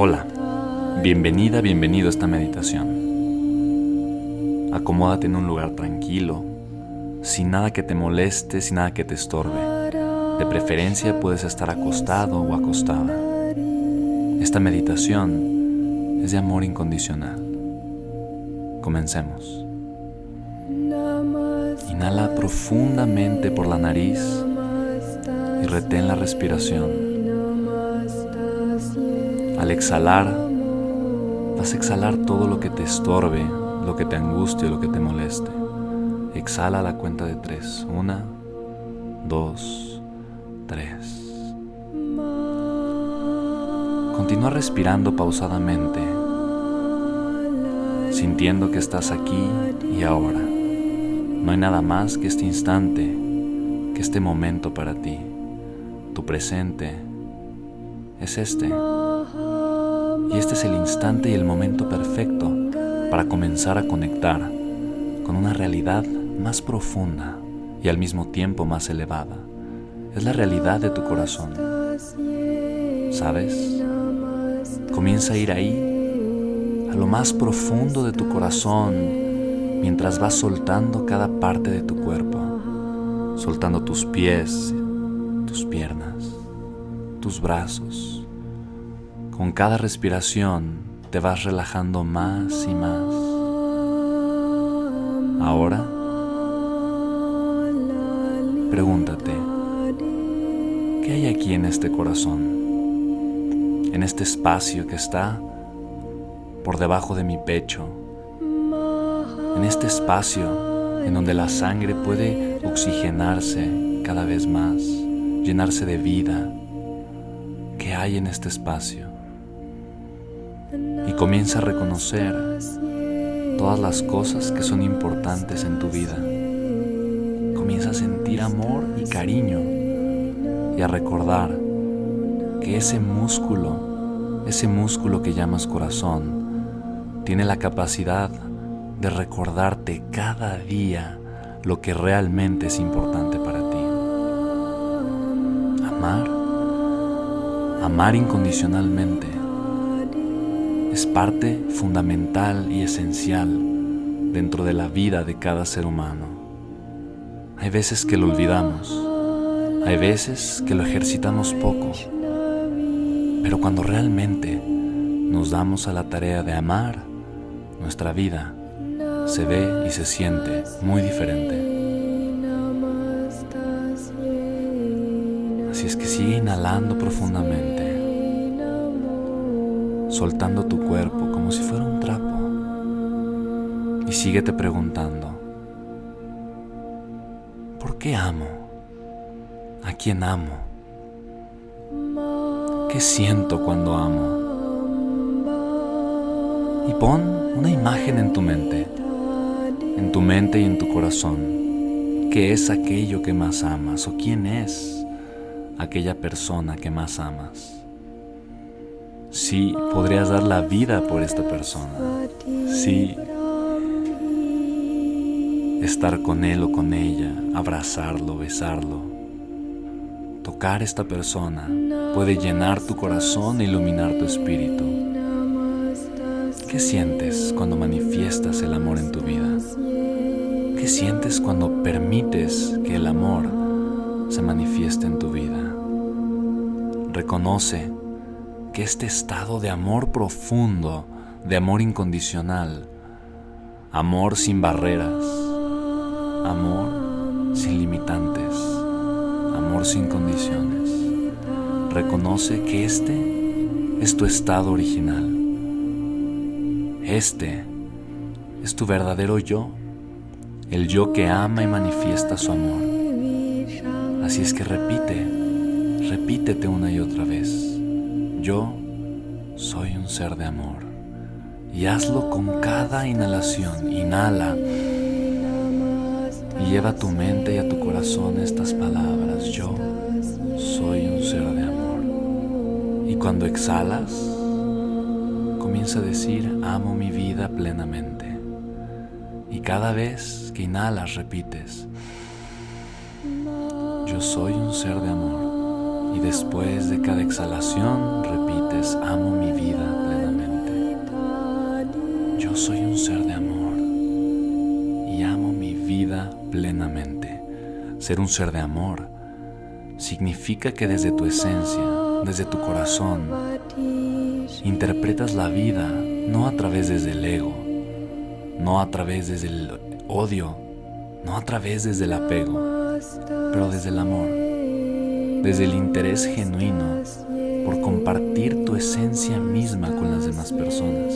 Hola, bienvenida, bienvenido a esta meditación. Acomódate en un lugar tranquilo, sin nada que te moleste, sin nada que te estorbe. De preferencia puedes estar acostado o acostada. Esta meditación es de amor incondicional. Comencemos. Inhala profundamente por la nariz y retén la respiración. Al exhalar, vas a exhalar todo lo que te estorbe, lo que te angustie, lo que te moleste. Exhala la cuenta de tres. Una, dos, tres. Continúa respirando pausadamente, sintiendo que estás aquí y ahora. No hay nada más que este instante, que este momento para ti. Tu presente es este. Y este es el instante y el momento perfecto para comenzar a conectar con una realidad más profunda y al mismo tiempo más elevada. Es la realidad de tu corazón. ¿Sabes? Comienza a ir ahí, a lo más profundo de tu corazón, mientras vas soltando cada parte de tu cuerpo, soltando tus pies, tus piernas, tus brazos con cada respiración te vas relajando más y más. Ahora, pregúntate, ¿qué hay aquí en este corazón? En este espacio que está por debajo de mi pecho. En este espacio en donde la sangre puede oxigenarse cada vez más, llenarse de vida. ¿Qué hay en este espacio? Comienza a reconocer todas las cosas que son importantes en tu vida. Comienza a sentir amor y cariño y a recordar que ese músculo, ese músculo que llamas corazón, tiene la capacidad de recordarte cada día lo que realmente es importante para ti. Amar, amar incondicionalmente es parte fundamental y esencial dentro de la vida de cada ser humano. Hay veces que lo olvidamos, hay veces que lo ejercitamos poco, pero cuando realmente nos damos a la tarea de amar, nuestra vida se ve y se siente muy diferente. Así es que sigue inhalando profundamente soltando tu cuerpo como si fuera un trapo. Y síguete preguntando, ¿por qué amo? ¿A quién amo? ¿Qué siento cuando amo? Y pon una imagen en tu mente, en tu mente y en tu corazón. ¿Qué es aquello que más amas o quién es aquella persona que más amas? Sí, podrías dar la vida por esta persona. Sí, estar con él o con ella, abrazarlo, besarlo. Tocar esta persona puede llenar tu corazón e iluminar tu espíritu. ¿Qué sientes cuando manifiestas el amor en tu vida? ¿Qué sientes cuando permites que el amor se manifieste en tu vida? Reconoce que este estado de amor profundo, de amor incondicional, amor sin barreras, amor sin limitantes, amor sin condiciones, reconoce que este es tu estado original. Este es tu verdadero yo, el yo que ama y manifiesta su amor. Así es que repite, repítete una y otra vez. Yo soy un ser de amor. Y hazlo con cada inhalación. Inhala. Y lleva a tu mente y a tu corazón estas palabras. Yo soy un ser de amor. Y cuando exhalas, comienza a decir, amo mi vida plenamente. Y cada vez que inhalas, repites, yo soy un ser de amor. Y después de cada exhalación repites, amo mi vida plenamente. Yo soy un ser de amor y amo mi vida plenamente. Ser un ser de amor significa que desde tu esencia, desde tu corazón, interpretas la vida no a través desde el ego, no a través desde el odio, no a través desde el apego, pero desde el amor desde el interés genuino por compartir tu esencia misma con las demás personas.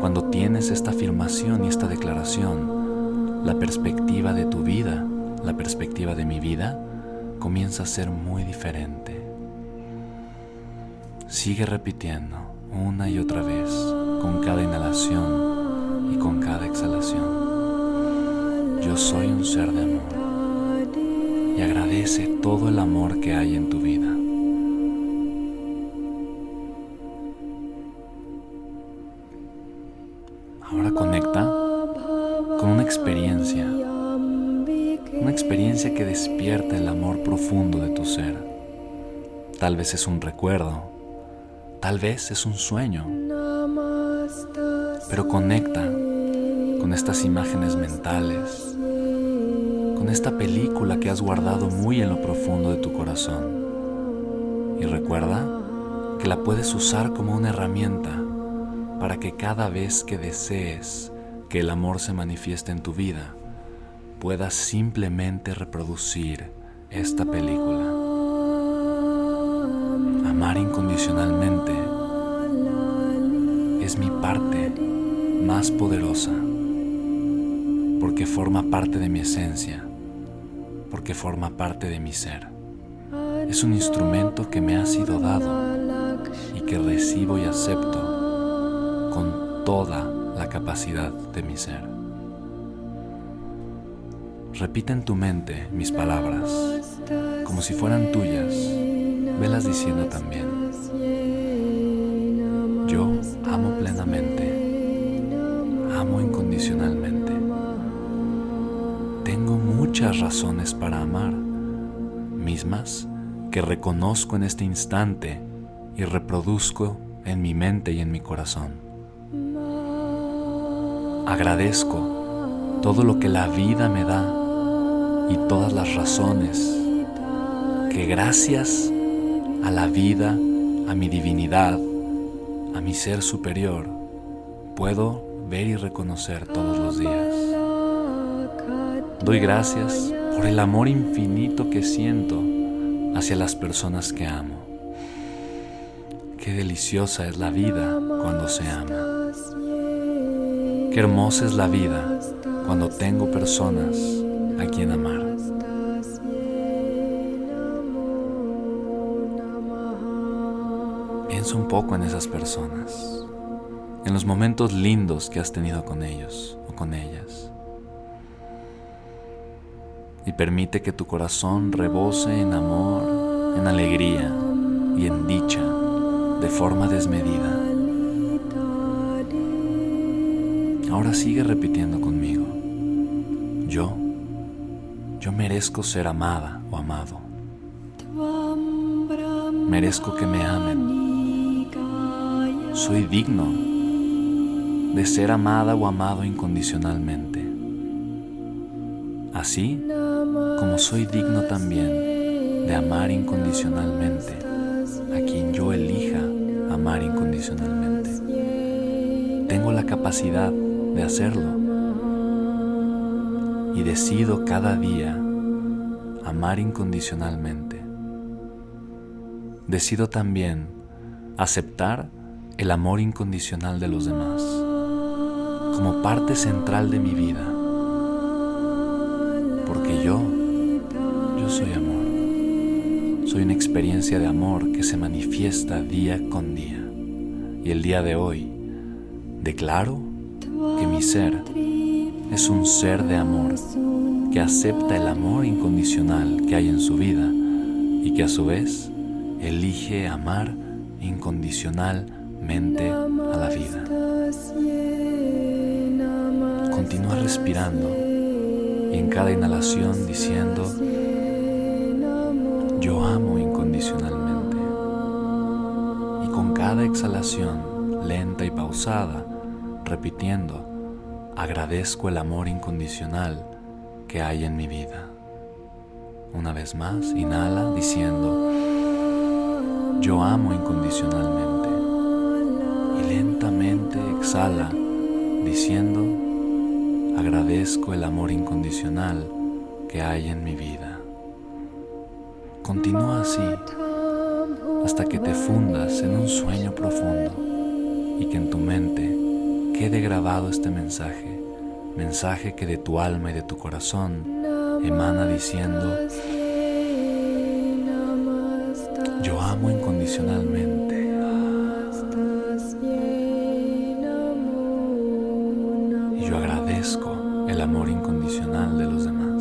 Cuando tienes esta afirmación y esta declaración, la perspectiva de tu vida, la perspectiva de mi vida, comienza a ser muy diferente. Sigue repitiendo una y otra vez con cada inhalación y con cada exhalación. Yo soy un ser de amor y agradece todo el amor que hay en tu vida. Ahora conecta con una experiencia, una experiencia que despierta el amor profundo de tu ser. Tal vez es un recuerdo, tal vez es un sueño, pero conecta con estas imágenes mentales esta película que has guardado muy en lo profundo de tu corazón. Y recuerda que la puedes usar como una herramienta para que cada vez que desees que el amor se manifieste en tu vida, puedas simplemente reproducir esta película. Amar incondicionalmente es mi parte más poderosa porque forma parte de mi esencia porque forma parte de mi ser. Es un instrumento que me ha sido dado y que recibo y acepto con toda la capacidad de mi ser. Repite en tu mente mis palabras como si fueran tuyas. Velas diciendo también. Razones para amar, mismas que reconozco en este instante y reproduzco en mi mente y en mi corazón. Agradezco todo lo que la vida me da y todas las razones que gracias a la vida, a mi divinidad, a mi ser superior, puedo ver y reconocer todos los días. Doy gracias por el amor infinito que siento hacia las personas que amo. Qué deliciosa es la vida cuando se ama. Qué hermosa es la vida cuando tengo personas a quien amar. Piensa un poco en esas personas, en los momentos lindos que has tenido con ellos o con ellas y permite que tu corazón rebose en amor, en alegría y en dicha de forma desmedida. Ahora sigue repitiendo conmigo. Yo, yo merezco ser amada o amado. Merezco que me amen. Soy digno de ser amada o amado incondicionalmente. Así como soy digno también de amar incondicionalmente a quien yo elija amar incondicionalmente. Tengo la capacidad de hacerlo y decido cada día amar incondicionalmente. Decido también aceptar el amor incondicional de los demás como parte central de mi vida. Porque yo, yo soy amor. Soy una experiencia de amor que se manifiesta día con día. Y el día de hoy declaro que mi ser es un ser de amor que acepta el amor incondicional que hay en su vida y que a su vez elige amar incondicionalmente a la vida. Continúa respirando y en cada inhalación diciendo, yo amo incondicionalmente. Y con cada exhalación lenta y pausada, repitiendo, agradezco el amor incondicional que hay en mi vida. Una vez más, inhala diciendo, yo amo incondicionalmente. Y lentamente exhala diciendo, agradezco el amor incondicional que hay en mi vida. Continúa así hasta que te fundas en un sueño profundo y que en tu mente quede grabado este mensaje, mensaje que de tu alma y de tu corazón emana diciendo, yo amo incondicionalmente. El amor incondicional de los demás.